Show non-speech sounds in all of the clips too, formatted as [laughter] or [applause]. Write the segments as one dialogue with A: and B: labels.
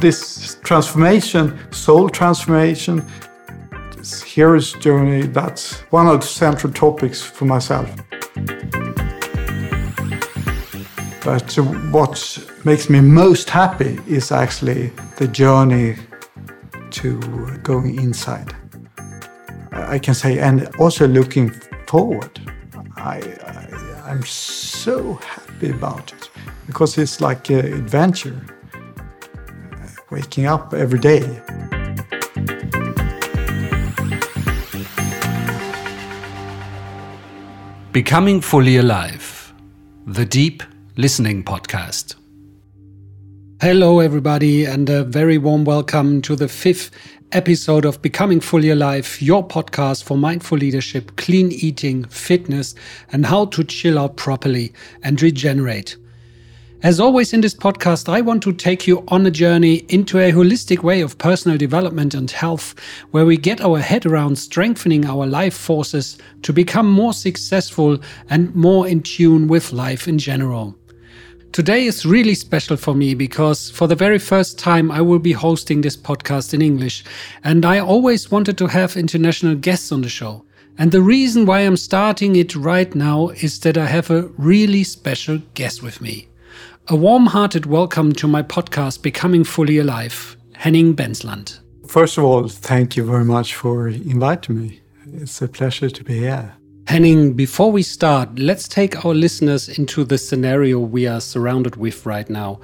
A: this transformation, soul transformation, this hero's journey, that's one of the central topics for myself. But what makes me most happy is actually the journey to going inside. I can say, and also looking forward. I, I, am so happy about it because it's like an adventure. Waking up every day.
B: Becoming Fully Alive, the deep listening podcast. Hello, everybody, and a very warm welcome to the fifth episode of Becoming Fully Alive, your podcast for mindful leadership, clean eating, fitness, and how to chill out properly and regenerate. As always in this podcast, I want to take you on a journey into a holistic way of personal development and health, where we get our head around strengthening our life forces to become more successful and more in tune with life in general. Today is really special for me because for the very first time I will be hosting this podcast in English, and I always wanted to have international guests on the show. And the reason why I'm starting it right now is that I have a really special guest with me. A warm hearted welcome to my podcast, Becoming Fully Alive, Henning Bensland.
A: First of all, thank you very much for inviting me. It's a pleasure to be here.
B: Henning, before we start, let's take our listeners into the scenario we are surrounded with right now.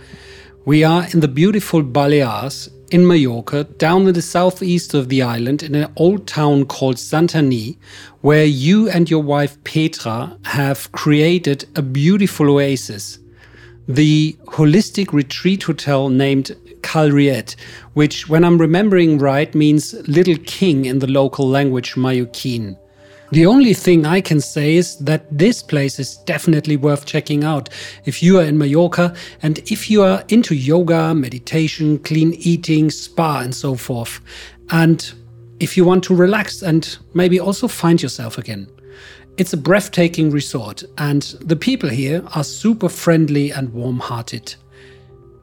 B: We are in the beautiful Balears in Mallorca, down in the southeast of the island, in an old town called Santanyí, where you and your wife Petra have created a beautiful oasis the holistic retreat hotel named Cal Reiet, which, when I'm remembering right, means Little King in the local language Mallorquin. The only thing I can say is that this place is definitely worth checking out if you are in Mallorca and if you are into yoga, meditation, clean eating, spa, and so forth. And if you want to relax and maybe also find yourself again. It's a breathtaking resort, and the people here are super friendly and warm hearted.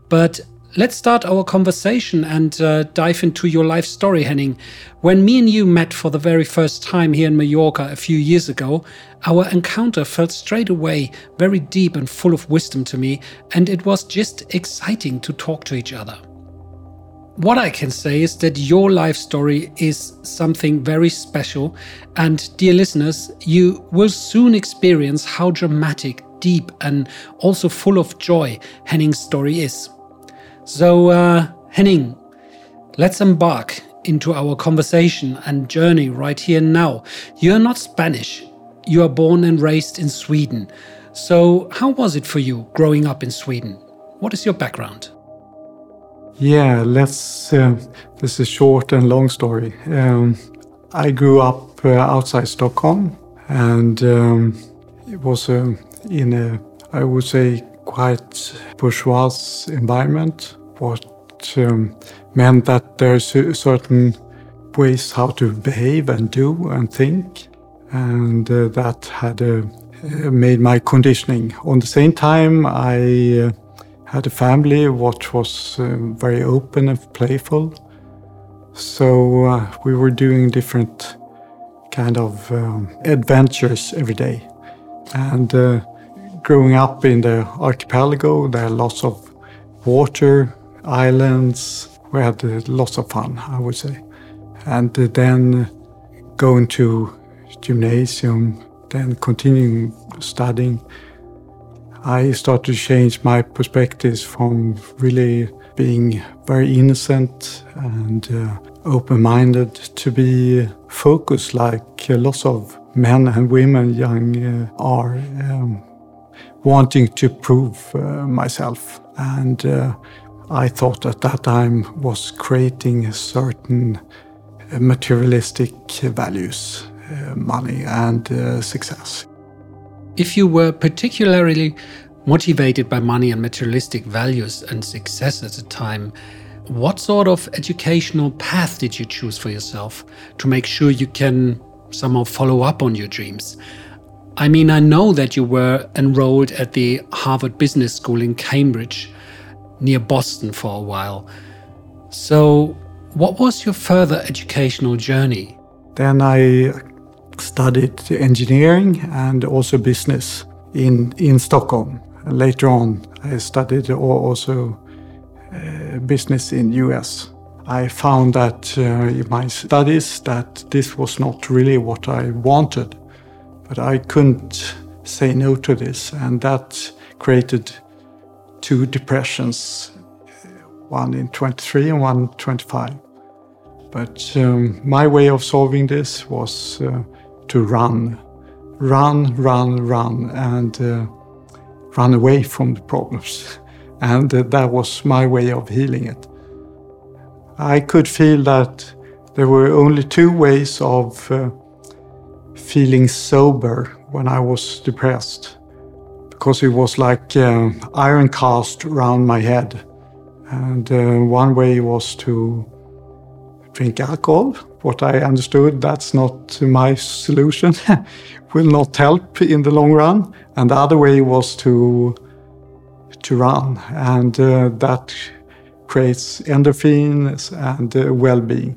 B: But let's start our conversation and uh, dive into your life story, Henning. When me and you met for the very first time here in Mallorca a few years ago, our encounter felt straight away very deep and full of wisdom to me, and it was just exciting to talk to each other. What I can say is that your life story is something very special, and dear listeners, you will soon experience how dramatic, deep, and also full of joy Henning's story is. So, uh, Henning, let's embark into our conversation and journey right here and now. You are not Spanish, you are born and raised in Sweden. So, how was it for you growing up in Sweden? What is your background?
A: Yeah, let's. Uh, this is a short and long story. Um, I grew up uh, outside Stockholm, and um, it was uh, in a, I would say, quite bourgeois environment. What um, meant that there's certain ways how to behave and do and think, and uh, that had uh, made my conditioning. On the same time, I uh, had a family which was uh, very open and playful. So uh, we were doing different kind of um, adventures every day. And uh, growing up in the archipelago, there are lots of water, islands. We had uh, lots of fun, I would say. And uh, then going to gymnasium, then continuing studying I started to change my perspectives from really being very innocent and uh, open minded to be focused like lots of men and women young uh, are um, wanting to prove uh, myself. And uh, I thought at that time was creating certain uh, materialistic values, uh, money and success.
B: If you were particularly motivated by money and materialistic values and success at the time, what sort of educational path did you choose for yourself to make sure you can somehow follow up on your dreams? I mean, I know that you were enrolled at the Harvard Business School in Cambridge, near Boston, for a while. So, what was your further educational journey?
A: Then I studied engineering and also business in, in Stockholm. Later on, I studied also uh, business in US. I found that uh, in my studies that this was not really what I wanted, but I couldn't say no to this, and that created two depressions, one in 23 and one 25. But um, my way of solving this was uh, to run, run, run, run, and uh, run away from the problems. [laughs] And uh, that was my way of healing it. I could feel that there were only two ways of uh, feeling sober when I was depressed, because it was like uh, iron cast around my head. And uh, one way was to drink alcohol. What I understood, that's not my solution, [laughs] will not help in the long run. And the other way was to to run, and uh, that creates endorphins and uh, well-being.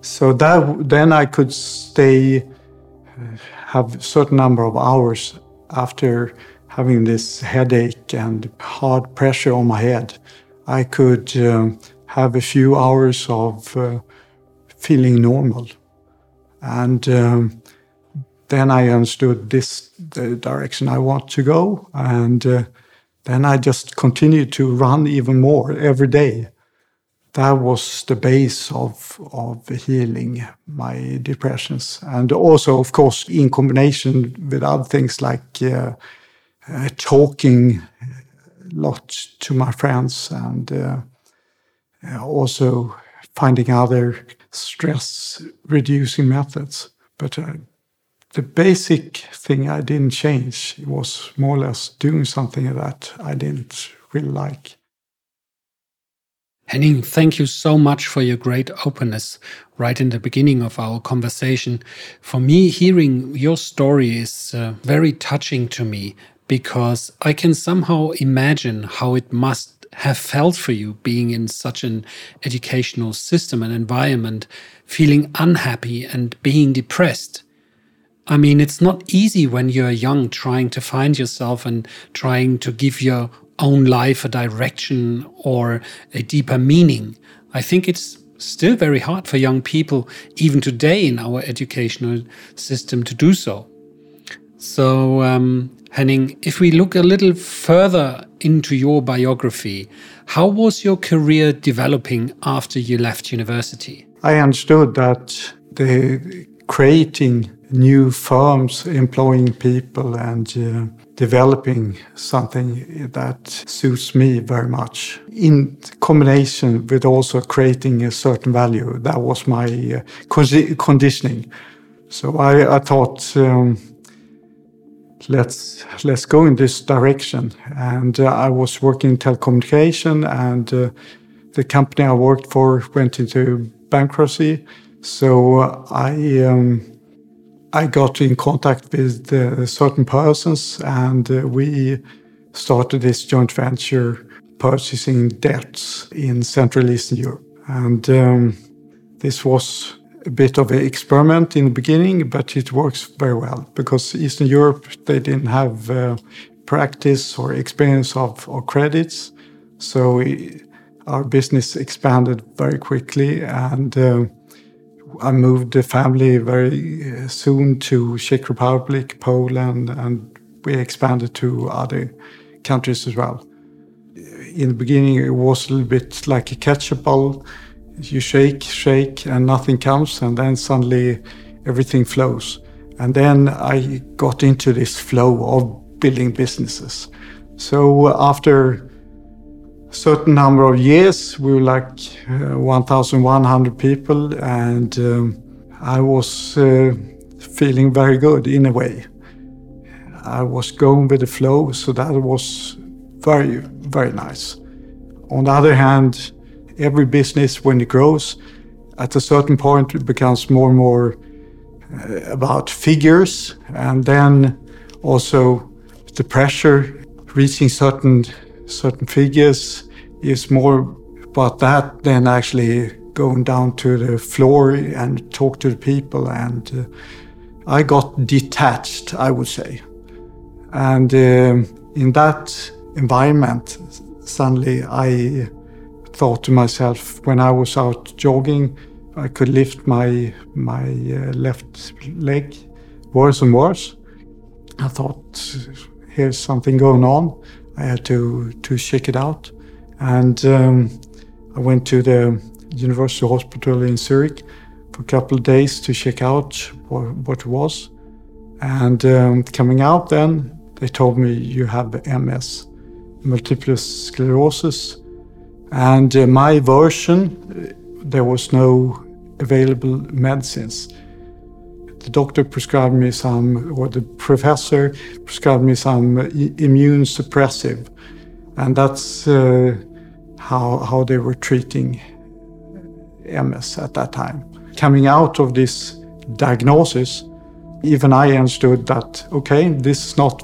A: So that then I could stay, uh, have a certain number of hours after having this headache and hard pressure on my head. I could um, have a few hours of uh, feeling normal, and um, then I understood this the direction I want to go, and uh, then I just continued to run even more every day. That was the base of, of healing my depressions. And also, of course, in combination with other things like uh, uh, talking a lot to my friends and uh, also finding other stress reducing methods. But uh, the basic thing I didn't change was more or less doing something that I didn't really like.
B: Henning, thank you so much for your great openness right in the beginning of our conversation. For me, hearing your story is uh, very touching to me because I can somehow imagine how it must have felt for you being in such an educational system and environment, feeling unhappy and being depressed. I mean, it's not easy when you're young trying to find yourself and trying to give your own life a direction or a deeper meaning. I think it's still very hard for young people, even today in our educational system, to do so. So, um, Henning, if we look a little further into your biography, how was your career developing after you left university?
A: I understood that the creating new firms employing people and uh, developing something that suits me very much in combination with also creating a certain value that was my uh, con conditioning so i, I thought um, let's let's go in this direction and uh, i was working in telecommunication and uh, the company i worked for went into bankruptcy so i um, I got in contact with uh, certain persons and uh, we started this joint venture purchasing debts in Central Eastern Europe. And um, this was a bit of an experiment in the beginning, but it works very well because Eastern Europe, they didn't have uh, practice or experience of, of credits. So we, our business expanded very quickly and um, I moved the family very uh, soon to Czech Republic, Poland, and we expanded to other countries as well. In the beginning, it was a little bit like a ketchup bottle. You shake, shake, and nothing comes, and then suddenly everything flows. And then I got into this flow of building businesses. So after a certain number of years. We were like uh, 1,100 people, and um, I was uh, feeling very good in a way. I was going with the flow, so that was very, very nice. On the other hand, every business, when it grows, at a certain point, it becomes more and more uh, about figures, and then also the pressure reaching certain certain figures is more about that than actually going down to the floor and talk to the people and uh, I got detached, I would say. And uh, in that environment, suddenly I thought to myself when I was out jogging, I could lift my my uh, left leg worse and worse. I thought, here's something going on. I had to to check it out, and um, I went to the University Hospital in Zurich for a couple of days to check out what, what it was. And um, coming out, then they told me you have MS, multiple sclerosis, and uh, my version there was no available medicines. The doctor prescribed me some, or the professor prescribed me some immune suppressive, and that's uh, how how they were treating MS at that time. Coming out of this diagnosis, even I understood that okay, this is not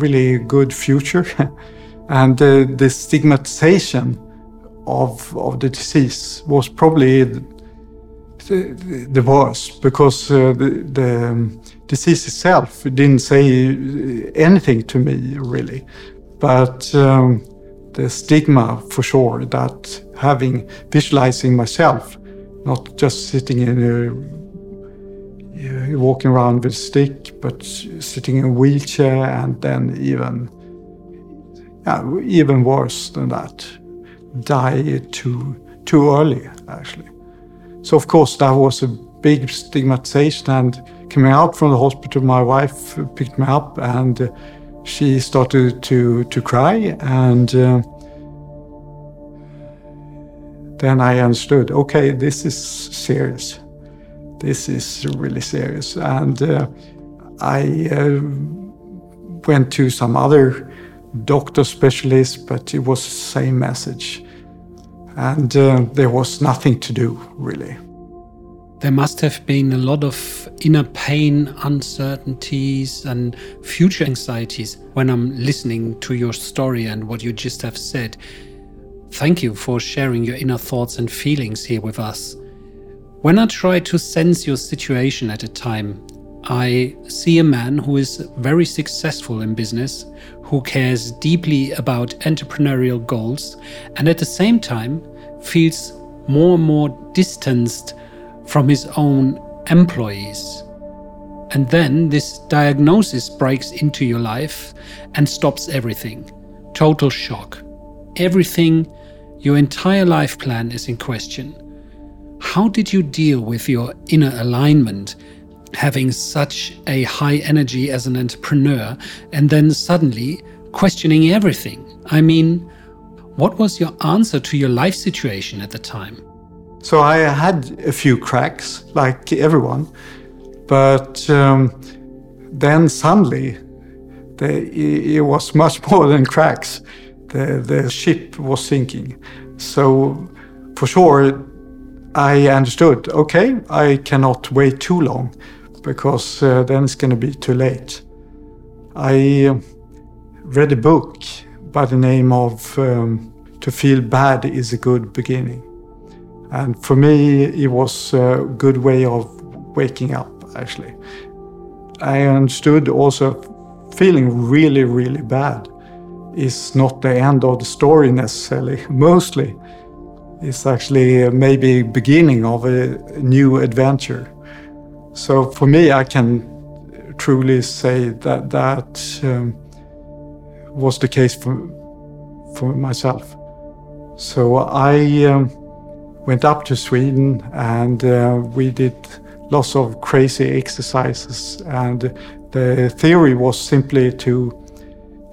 A: really a good future, [laughs] and uh, the stigmatization of of the disease was probably the, the worst because uh, the, the um, disease itself didn't say anything to me really, but um, the stigma for sure that having visualizing myself, not just sitting in a walking around with a stick, but sitting in a wheelchair and then even yeah, even worse than that, die too too early actually. So of course that was a big stigmatization. And coming out from the hospital, my wife picked me up and she started to to cry and. Uh, then I understood. Okay, this is serious. This is really serious, and uh, I uh, went to some other doctor specialists, but it was the same message and uh, there was nothing to do really.
B: There must have been a lot of inner pain, uncertainties, and future anxieties when I'm listening to your story and what you just have said. Thank you for sharing your inner thoughts and feelings here with us. When I try to sense your situation at a time, I see a man who is very successful in business, who cares deeply about entrepreneurial goals, and at the same time feels more and more distanced from his own employees. And then this diagnosis breaks into your life and stops everything. Total shock. Everything, your entire life plan is in question. How did you deal with your inner alignment, having such a high energy as an entrepreneur, and then suddenly questioning everything? I mean, what was your answer to your life situation at the time?
A: So I had a few cracks, like everyone, but um, then suddenly it was much [laughs] more than cracks. The, the ship was sinking. So for sure, I understood okay, I cannot wait too long because uh, then it's going to be too late. I uh, read a book by the name of um, To Feel Bad is a Good Beginning. And for me, it was a good way of waking up, actually. I understood also feeling really, really bad is not the end of the story necessarily. [laughs] Mostly, it's actually maybe beginning of a new adventure. So for me, I can truly say that that um, was the case for for myself. So I. Um, went up to Sweden and uh, we did lots of crazy exercises. And the theory was simply to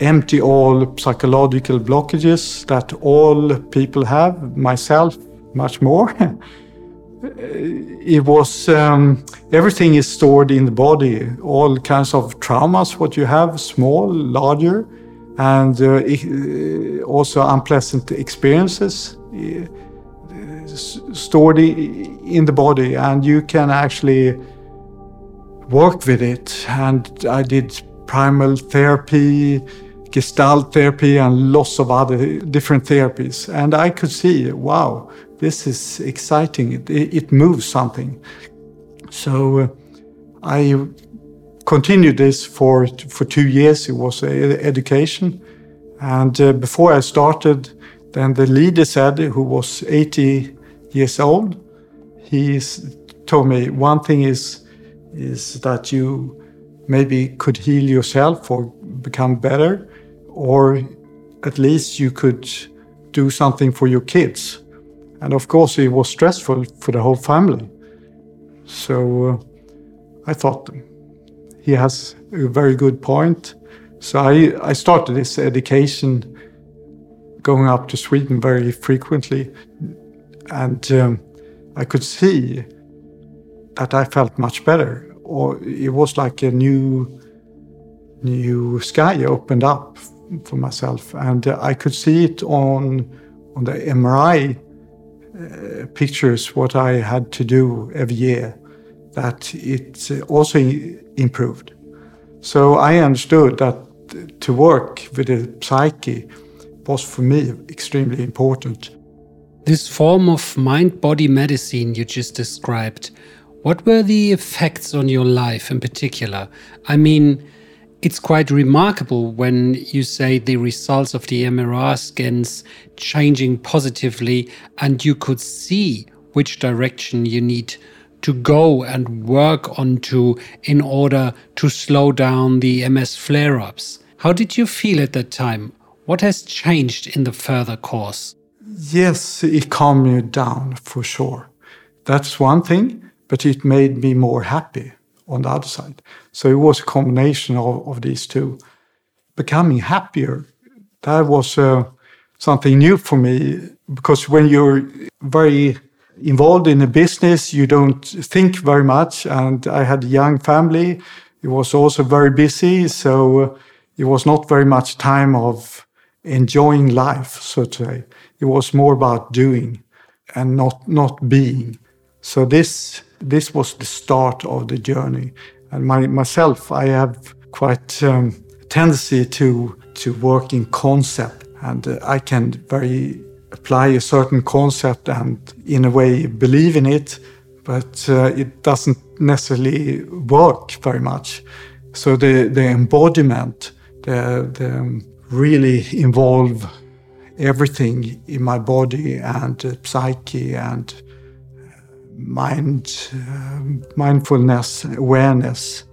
A: empty all psychological blockages that all people have, myself, much more. [laughs] it was um, everything is stored in the body, all kinds of traumas, what you have, small, larger, and uh, also unpleasant experiences stored in the body and you can actually work with it. And I did primal therapy, Gestalt therapy and lots of other different therapies. And I could see, wow, this is exciting. It, it moves something. So uh, I continued this for for two years. It was education, and uh, before I started, then the leader said, who was 80 years old, he told me one thing is is that you maybe could heal yourself or become better, or at least you could do something for your kids. And of course, it was stressful for the whole family. So uh, I thought he has a very good point. So I, I started this education going up to Sweden very frequently. And um, I could see that I felt much better. Or it was like a new, new sky opened up for myself. And uh, I could see it on, on the MRI uh, pictures, what I had to do every year that it also improved. So I understood that to work with the psyche was for me extremely important.
B: This form of mind body medicine you just described, what were the effects on your life in particular? I mean, it's quite remarkable when you say the results of the MRI scans changing positively and you could see which direction you need to go and work onto in order to slow down the MS flare ups. How did you feel at that time? What has changed in the further course?
A: Yes, it calmed me down for sure. That's one thing, but it made me more happy on the other side. So it was a combination of, of these two. Becoming happier, that was uh, something new for me because when you're very involved in a business, you don't think very much. And I had a young family. It was also very busy. So uh, it was not very much time of enjoying life, so to say. It was more about doing and not, not being. So this, this was the start of the journey. And my, myself, I have quite um, tendency to, to work in concept and uh, I can very apply a certain concept and in a way believe in it, but uh, it doesn't necessarily work very much. So the, the embodiment, the, the really involve everything in my body and uh, psyche and mind, uh, mindfulness, awareness,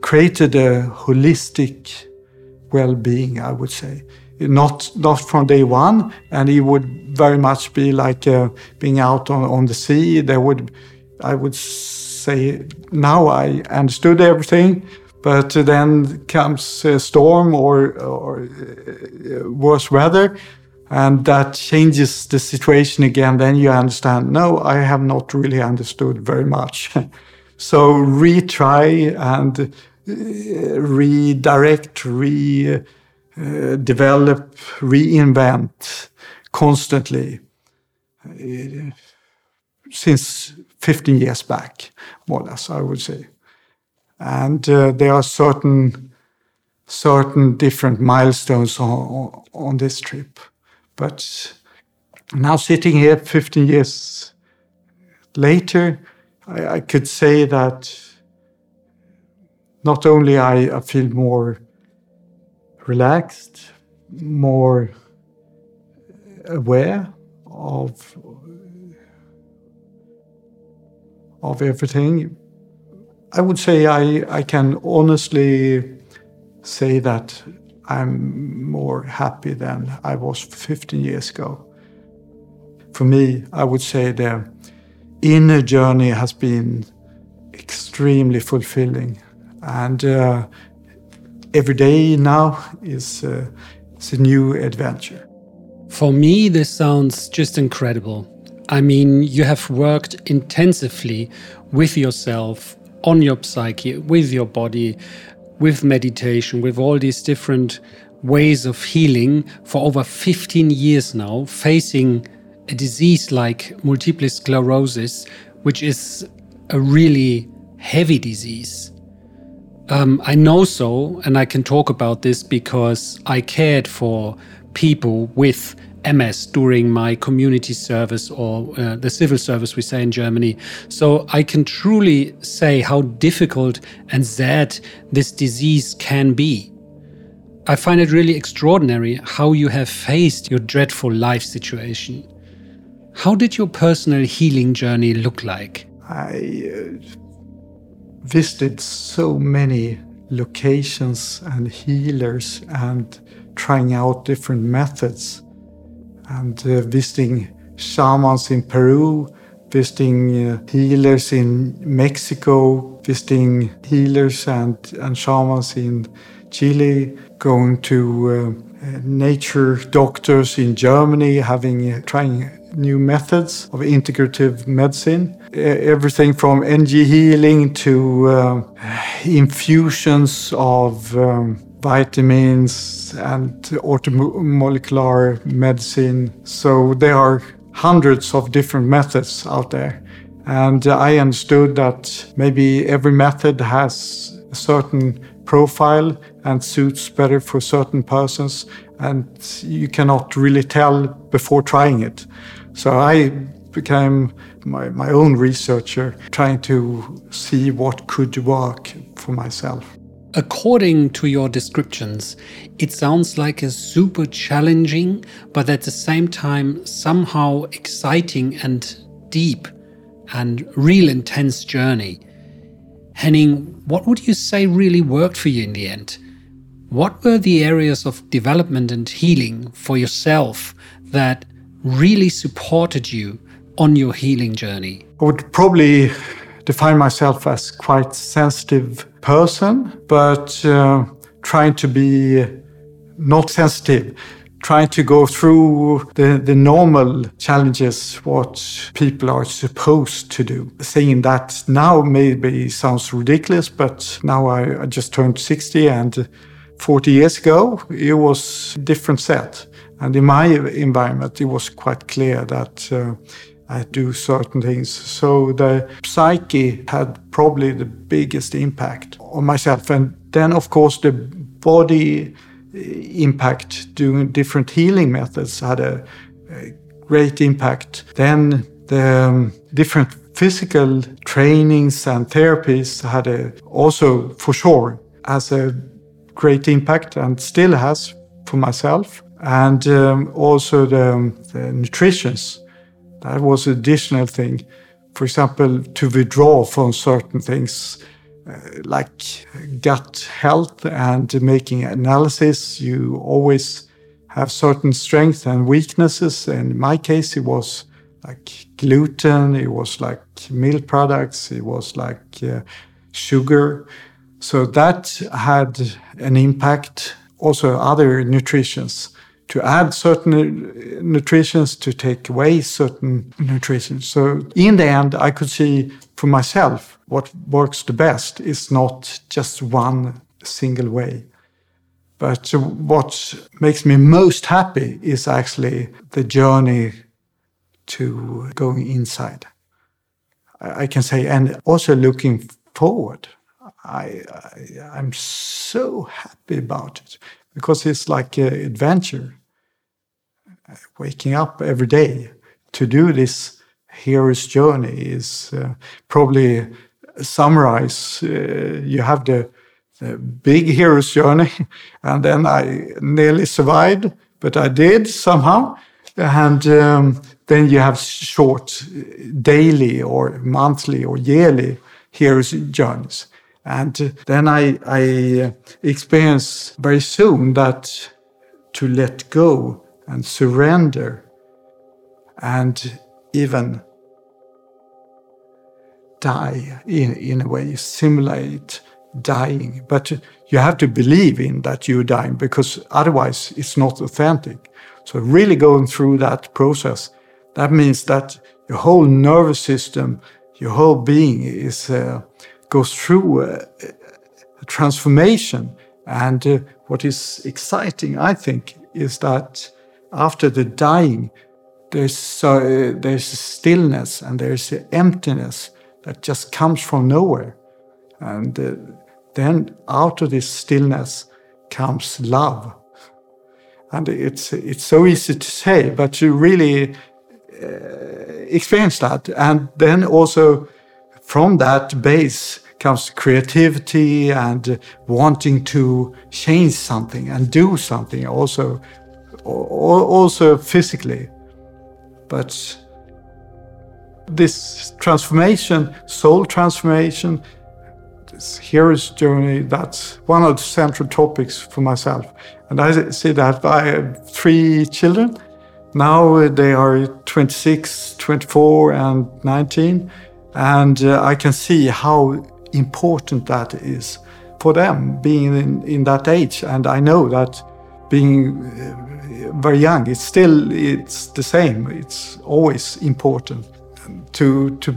A: created a holistic well-being, I would say not not from day one, and it would very much be like uh, being out on, on the sea. There would, I would say, now I understood everything, but then comes a storm or, or uh, worse weather, and that changes the situation again. Then you understand, no, I have not really understood very much. [laughs] so retry and uh, redirect, re uh, reinvent constantly uh, since 15 years back, more or less, I would say. And uh, there are certain certain different milestones on, on this trip. But now sitting here 15 years later, I, I could say that not only I, I feel more relaxed, more aware of of everything. I would say I, I can honestly say that I'm more happy than I was 15 years ago. For me, I would say the inner journey has been extremely fulfilling. And uh, every day now is, uh, is a new adventure.
B: For me, this sounds just incredible. I mean, you have worked intensively with yourself, on your psyche, with your body, with meditation, with all these different ways of healing for over 15 years now, facing a disease like multiple sclerosis, which is a really heavy disease. Um, I know so, and I can talk about this because I cared for people with MS during my community service or uh, the civil service, we say in Germany. So I can truly say how difficult and sad this disease can be. I find it really extraordinary how you have faced your dreadful life situation. How did your personal healing journey look like?
A: I uh, visited so many locations and healers and trying out different methods and uh, visiting shamans in Peru, visiting uh, healers in Mexico, visiting healers and, and shamans in Chile, going to uh, nature doctors in Germany, having uh, trying new methods of integrative medicine. Everything from energy healing to uh, infusions of um, vitamins and orthomolecular medicine. So there are hundreds of different methods out there. And I understood that maybe every method has a certain profile and suits better for certain persons, and you cannot really tell before trying it. So I became my, my own researcher, trying to see what could work for myself.
B: According to your descriptions, it sounds like a super challenging, but at the same time, somehow exciting and deep and real intense journey. Henning, what would you say really worked for you in the end? What were the areas of development and healing for yourself that really supported you on your healing journey?
A: I would probably define myself as quite sensitive person, but uh, trying to be not sensitive, trying to go through the, the normal challenges, what people are supposed to do. Saying that now maybe sounds ridiculous, but now I, I just turned 60 and 40 years ago, it was a different set. And in my environment, it was quite clear that uh, I do certain things. So the psyche had probably the biggest impact on myself. And then, of course, the body uh, impact doing different healing methods had a, a great impact. Then the um, different physical trainings and therapies had a, also, for sure, has a great impact and still has for myself. And um, also the, um, the nutritions that was additional thing. For example, to withdraw from certain things uh, like gut health and making analysis, you always have certain strengths and weaknesses. And in my case, it was like gluten, it was like milk products, it was like uh, sugar. So that had an impact. Also, other nutritions to add certain uh, nutrients, to take away certain nutrition. So in the end, I could see for myself what works the best is not just one single way. But what makes me most happy is actually the journey to going inside. I can say, and also looking forward. I, I am so happy about it because it's like an adventure waking up every day to do this hero's journey is uh, probably summarize. Uh, you have the, the, big hero's journey, [laughs] and then I nearly survived, but I did somehow. And um, then you have short daily or monthly or yearly hero's journeys. And then I, I uh, experience very soon that to let go and surrender and even die in, in a way, simulate dying. But you have to believe in that you're dying because otherwise it's not authentic. So, really going through that process, that means that your whole nervous system, your whole being is uh, goes through a, a transformation. And uh, what is exciting, I think, is that after the dying, there's uh, there's a stillness and there's an emptiness that just comes from nowhere, and uh, then out of this stillness comes love. And it's, it's so easy to say, but to really uh, experience that. And then also from that base comes creativity and wanting to change something and do something also, also physically. But this transformation, soul transformation, this hero's journey, that's one of the central topics for myself. And I see that I have three children. Now they are 26, 24, and 19. And uh, I can see how important that is for them being in, in that age. And I know that being uh, very young, it's still it's the same. It's always important to to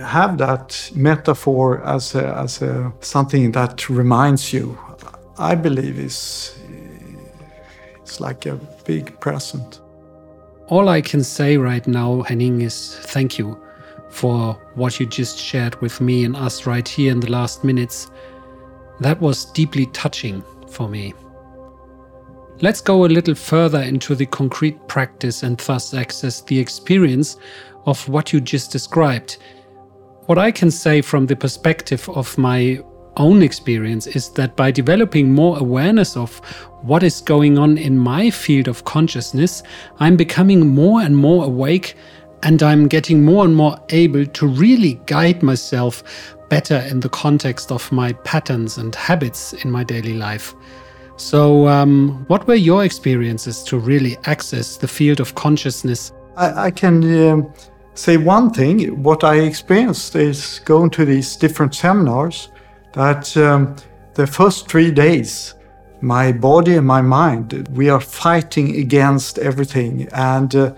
A: have that metaphor as a, as a, something that reminds you. I believe is it's like a big present.
B: All I can say right now, Henning, is thank you for what you just shared with me and us right here in the last minutes. That was deeply touching for me. Let's go a little further into the concrete practice and thus access the experience of what you just described. What I can say from the perspective of my own experience is that by developing more awareness of what is going on in my field of consciousness, I'm becoming more and more awake and I'm getting more and more able to really guide myself better in the context of my patterns and habits in my daily life. So, um, what were your experiences to really access the field of consciousness?
A: I, I can um, say one thing. What I experienced is going to these different seminars that um, the first three days, my body and my mind, we are fighting against everything. And uh,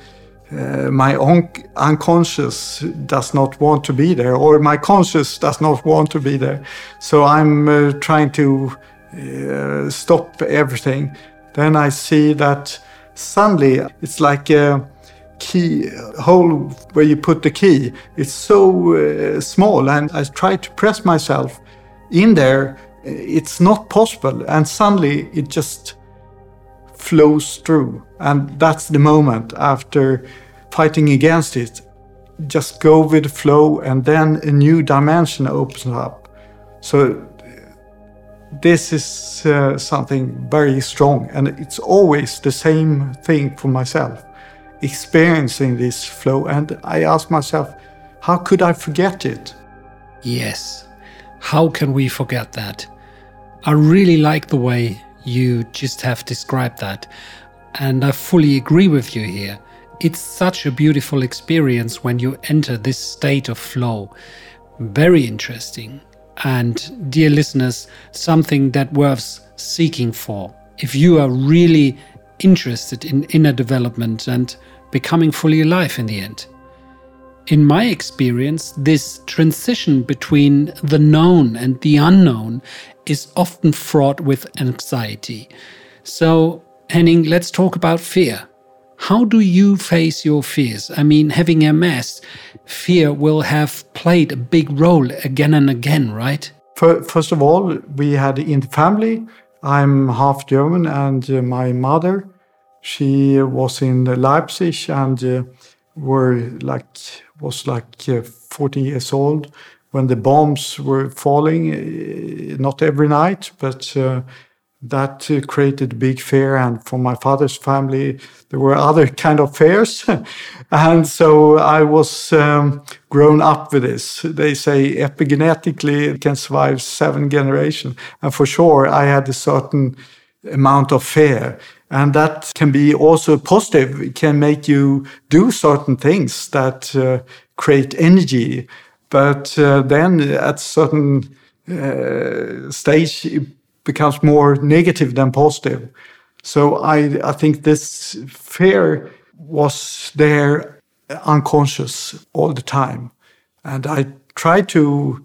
A: uh, my un- unconscious does not want to be there, or my conscious does not want to be there. So I'm uh, trying to uh, stop everything. Then I see that suddenly it's like a key hole where you put the key. It's so uh, small, and I try to press myself in there. It's not possible, and suddenly it just flows through. And that's the moment after fighting against it. Just go with the flow, and then a new dimension opens up. So, this is uh, something very strong, and it's always the same thing for myself experiencing this flow. And I ask myself, how could I forget it?
B: Yes. How can we forget that? I really like the way you just have described that. And I fully agree with you here. It's such a beautiful experience when you enter this state of flow. Very interesting. And, dear listeners, something that worth seeking for. If you are really interested in inner development and becoming fully alive in the end. In my experience, this transition between the known and the unknown is often fraught with anxiety. So, Henning, let's talk about fear. How do you face your fears? I mean, having MS, fear will have played a big role again and again, right?
A: First of all, we had in the family, I'm half German, and uh, my mother, she was in Leipzig and uh, were like was like uh, 14 years old when the bombs were falling. Not every night, but that uh, created big fear. And for my father's family, there were other [laughs] kind of fears. [laughs] and so I was um, grown up with this. They say epigenetically it can survive seven generations. And for sure, I had a certain amount of fear. And that can be also positive. It can make you do certain things that uh, create energy. But uh, then at certain uh, stage, becomes more negative than positive. So I, I think this fear was there unconscious all the time. And I tried to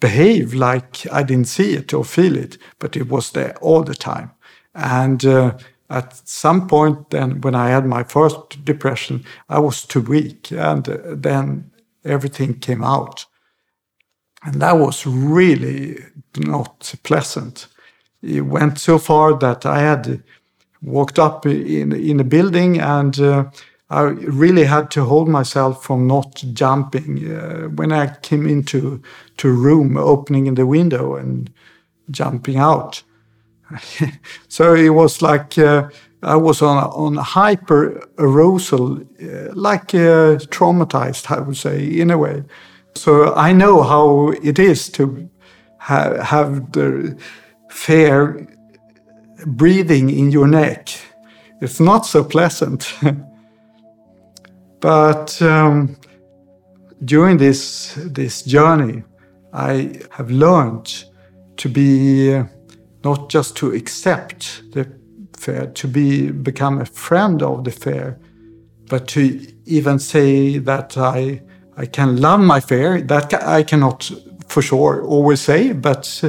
A: behave like I didn't see it or feel it, but it was there all the time. And uh, at some point, then when I had my first depression, I was too weak, and uh, then everything came out. And that was really not pleasant. It went so far that I had walked up in, in a building and uh, I really had to hold myself from not jumping uh, when I came into to room, opening in the window and jumping out. [laughs] so it was like uh, I was on on hyper arousal, uh, like uh, traumatized, I would say, in a way. So I know how it is to ha have the fear breathing in your neck. It's not so pleasant. [laughs] but um, during this this journey, I have learned to be uh, not just to accept the fear, to be become a friend of the fear, but to even say that I I can love my fear. That I cannot for sure always say, but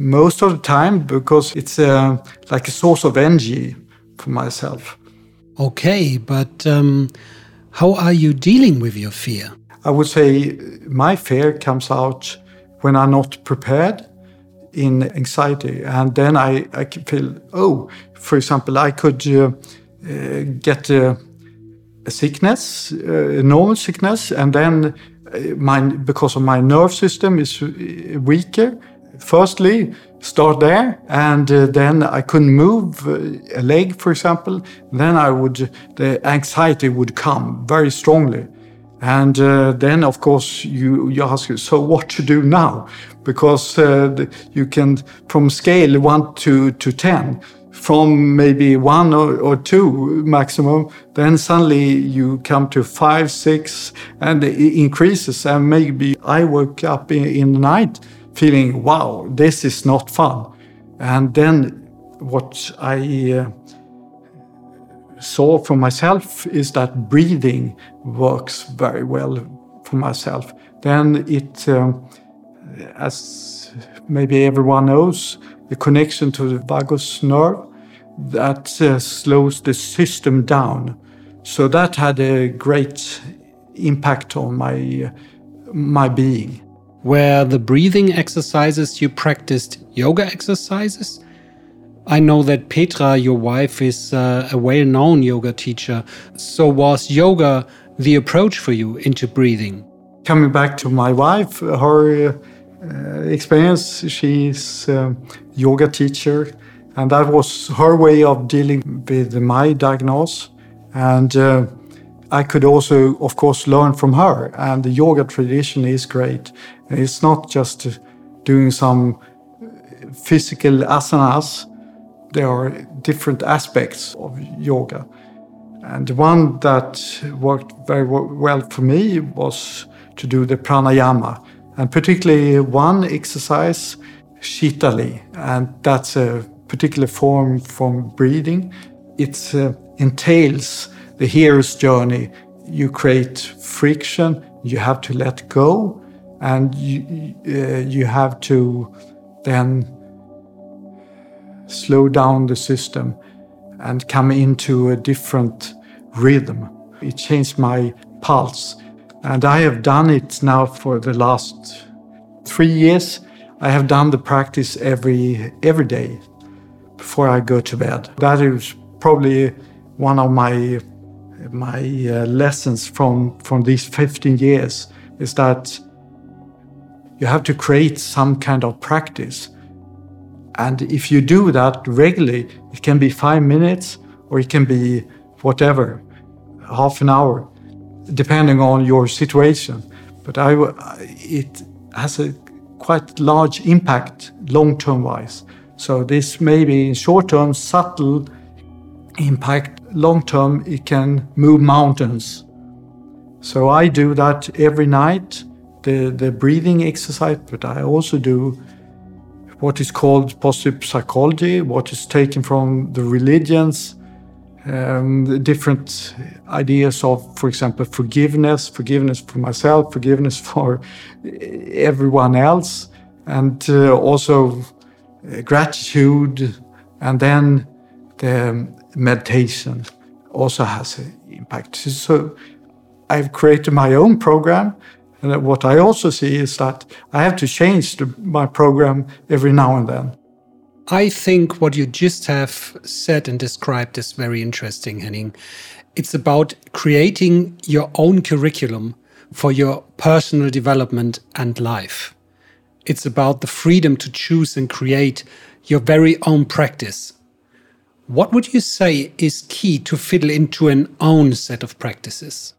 A: most of the time because it's uh, like a source of energy for myself.
B: Okay, but um, how are you dealing with your fear?
A: I would say my fear comes out when I'm not prepared in anxiety. And then I, I feel, oh, for example, I could uh, uh, get a, a sickness, uh, a normal sickness, and then uh, my, because of my nerve system is weaker. Firstly, start there, and uh, then I couldn't move a leg, for example. Then I would, the anxiety would come very strongly. And uh, then, of course, you, you ask, so what to do now? Because uh, you can, from scale 1 to, to 10, from maybe 1 or, or 2 maximum, then suddenly you come to 5, 6, and it increases. And maybe I woke up in, in the night feeling, wow, this is not fun. And then what I uh, saw for myself is that breathing works very well for myself. Then it, um, as maybe everyone knows, the connection to the vagus nerve that uh, slows the system down. So that had a great impact on my uh, my being.
B: Were the breathing exercises you practiced yoga exercises? I know that Petra, your wife, is uh, a well known yoga teacher. So, was yoga the approach for you into breathing?
A: Coming back to my wife, her uh, experience, she's a yoga teacher, and that was her way of dealing with my diagnosis. And uh, I could also, of course, learn from her. And the yoga tradition is great. It's not just doing some physical asanas, there are different aspects of yoga. And one that worked very well for me was to do the pranayama, and particularly one exercise, Shitali, and that's a particular form from breathing. It uh, entails the hero's journey. You create friction, you have to let go, and you, uh, you have to then slow down the system and come into a different rhythm. It changed my pulse. And I have done it now for the last three years. I have done the practice every every day before I go to bed. That is probably one of my my uh, lessons from from these 15 years is that you have to create some kind of practice and if you do that regularly, it can be five minutes or it can be whatever, half an hour, depending on your situation. But I, it has a quite large impact long term wise. So this may be in short term subtle impact. Long term, it can move mountains. So I do that every night, the, the breathing exercise, but I also do what is called positive psychology, what is taken from the religions, um, the different ideas of, for example, forgiveness, forgiveness for myself, forgiveness [laughs] for everyone else, and uh, also uh, gratitude, and then the meditation also has an impact. So I've created my own program And what I also see is that I have to change the, my program every now and then.
B: I think what you just have said and described is very interesting, Henning. It's about creating your own curriculum for your personal development and life. It's about the freedom to choose and create your very own practice. What would you say is key to fiddle into an own set of practices?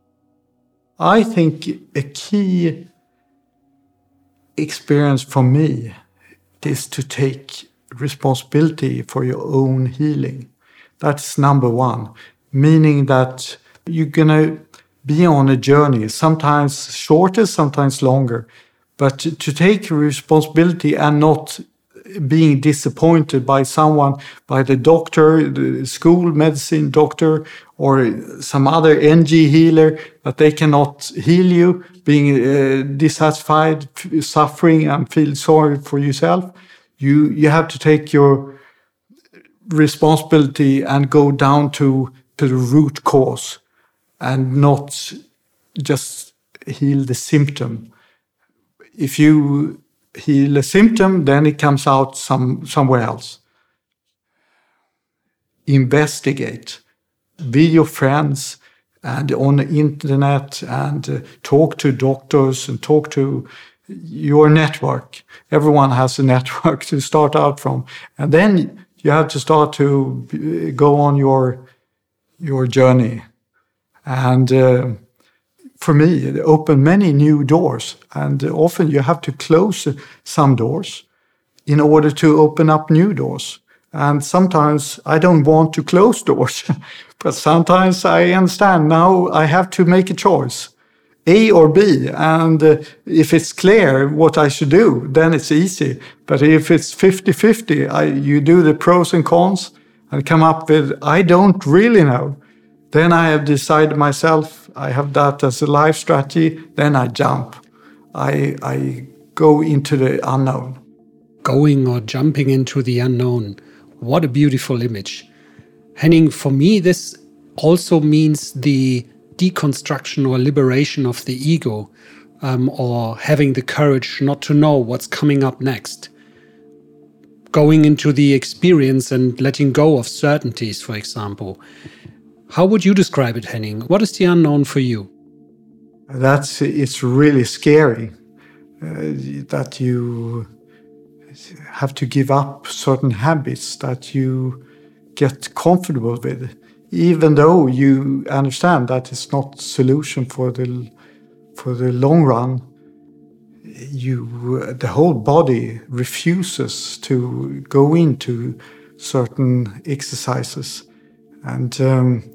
A: I think a key experience for me is to take responsibility for your own healing. That's number one, meaning that you're going to be on a journey, sometimes shorter, sometimes longer, but to, to take responsibility and not being disappointed by someone, by the doctor, the school medicine doctor, or some other energy healer, that they cannot heal you, being uh, dissatisfied, suffering, and feel sorry for yourself. You you have to take your responsibility and go down to to the root cause, and not just heal the symptom. If you heal a symptom, then it comes out some somewhere else. Investigate Be your friends and on the internet and uh, talk to doctors and talk to your network. Everyone has a [laughs] network to start out from, and then you have to start to uh, go on your your journey. And uh, for me, it opened many new doors. And often you have to close some doors in order to open up new doors. And sometimes I don't want to close [laughs] doors, but sometimes I understand now I have to make a choice. A or B. And uh, if it's clear what I should do, then it's easy. But if it's 50 50, you do the pros and cons and come up with, I don't really know. Then I have decided myself, I have that as a life strategy. Then I jump. I, I go into the unknown.
B: Going or jumping into the unknown. What a beautiful image. Henning, for me, this also means the deconstruction or liberation of the ego, um, or having the courage not to know what's coming up next. Going into the experience and letting go of certainties, for example. How would you describe it, Henning? What is the unknown for you?
A: That's it's really scary uh, that you have to give up certain habits that you get comfortable with even though you understand that it's not solution for the for the long run you the whole body refuses to go into certain exercises and um,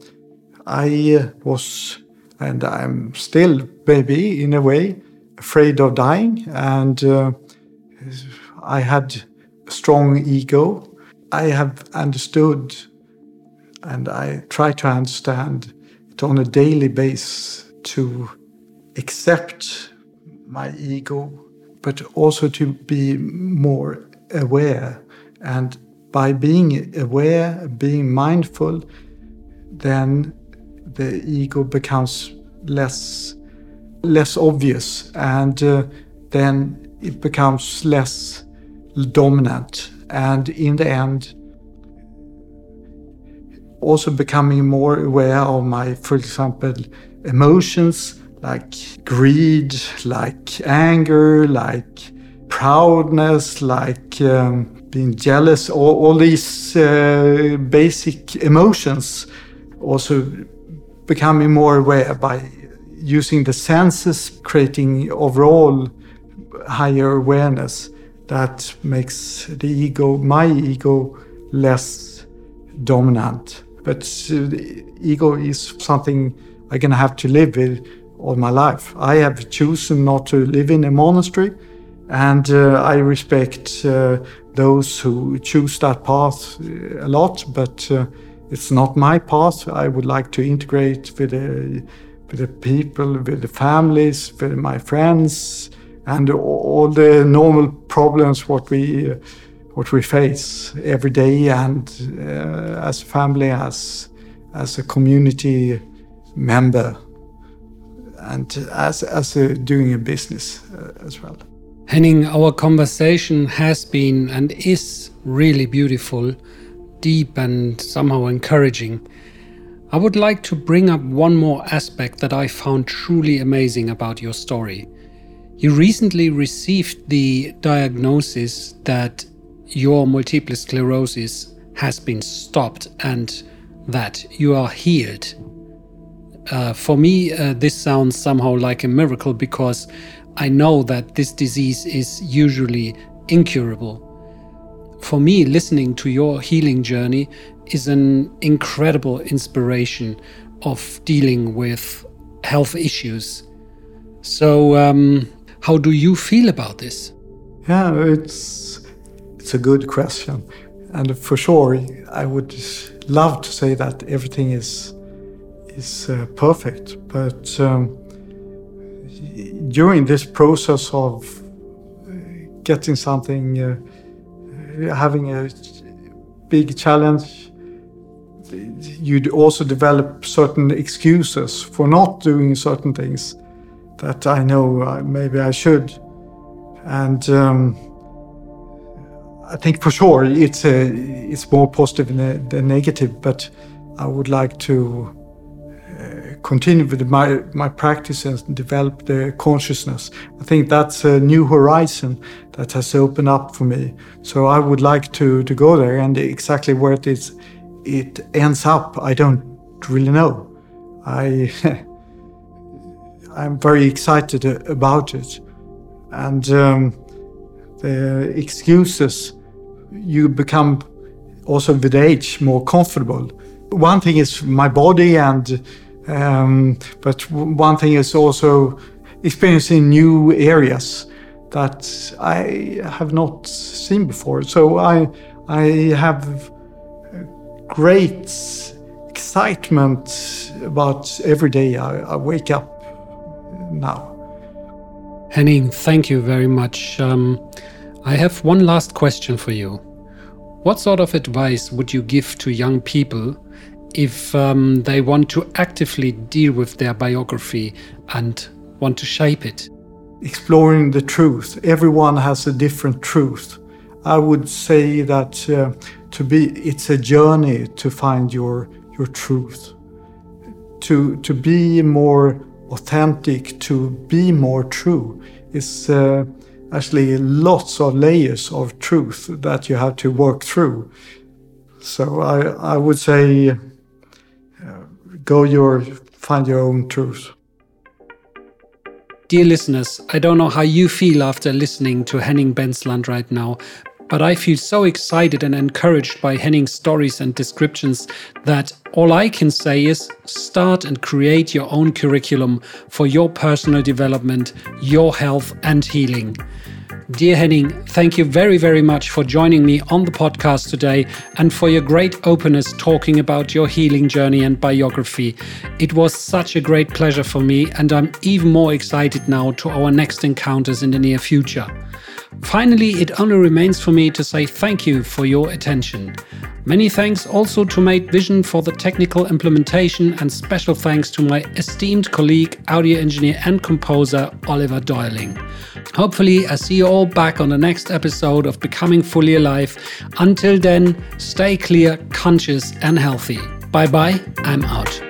A: i was and i'm still maybe in a way afraid of dying and uh, i had a strong ego i have understood and I try to understand it on a daily basis to accept my ego, but also to be more aware. And by being aware, being mindful, then the ego becomes less less obvious, and uh, then it becomes less dominant. And in the end, also becoming more aware of my, for example, emotions like greed, like anger, like proudness, like um, being jealous, all, all these uh, basic emotions. Also becoming more aware by using the senses, creating overall higher awareness that makes the ego, my ego, less dominant. But uh, ego is something I'm gonna have to live with all my life. I have chosen not to live in a monastery, and uh, I respect uh, those who choose that path uh, a lot. But uh, it's not my path. I would like to integrate with the with the people, with the families, with my friends, and all the normal problems what we what we face every day and uh, as a family, as, as a community member. and as as a, doing a business uh, as well.
B: Henning, our conversation has been and is really beautiful, deep, and somehow encouraging. I would like to bring up one more aspect that I found truly amazing about your story. You recently received the diagnosis that your multiple sclerosis has been stopped and that you are healed. Uh, for me, uh, this sounds somehow like a miracle because I know that this disease is usually incurable. For me, listening to your healing journey is an incredible inspiration of dealing with health issues. So, um, how do you feel about this?
A: Yeah, it's it's a good question, and for sure, I would love to say that everything is is uh, perfect, but um, during this process of uh, getting something, uh, having a big challenge, you'd also develop certain excuses for not doing certain things that I know uh, maybe I should. And um, I think for sure it's a, it's more positive than negative, but I would like to continue with my, my practice and develop the consciousness. I think that's a new horizon that has opened up for me. So I would like to, to go there and exactly where it is it ends up, I don't really know. I [laughs] I'm very excited about it. And um, the excuses, you become also with age more comfortable. One thing is my body and um, but one thing is also experiencing new areas that I have not seen before. So I I have great excitement about every day I, I wake up now.
B: Henning, thank you very much. Um, I have one last question for you. What sort of advice would you give to young people if um, they want to actively deal with their biography and want to shape it.
A: Exploring the truth. Everyone has a different truth. I would say that uh, to be, it's a journey to find your your truth. To to be more authentic, to be more true, is uh, actually lots of layers of truth that you have to work through. So I I would say go your find your own truth.
B: Dear listeners, I don't know how you feel after listening to Henning Bensland right now, but I feel so excited and encouraged by Henning's stories and descriptions that all I can say is start and create your own curriculum for your personal development, your health, and healing. Dear Henning, thank you very, very much for joining me on the podcast today and for your great openness talking about your healing journey and biography. It was such a great pleasure for me, and I'm even more excited now to our next encounters in the near future. Finally, it only remains for me to say thank you for your attention. Many thanks also to Mate Vision for the technical implementation, and special thanks to my esteemed colleague, audio engineer, and composer Oliver Doyling. Hopefully, I see you all back on the next episode of Becoming Fully Alive. Until then, stay clear, conscious, and healthy. Bye bye, I'm out.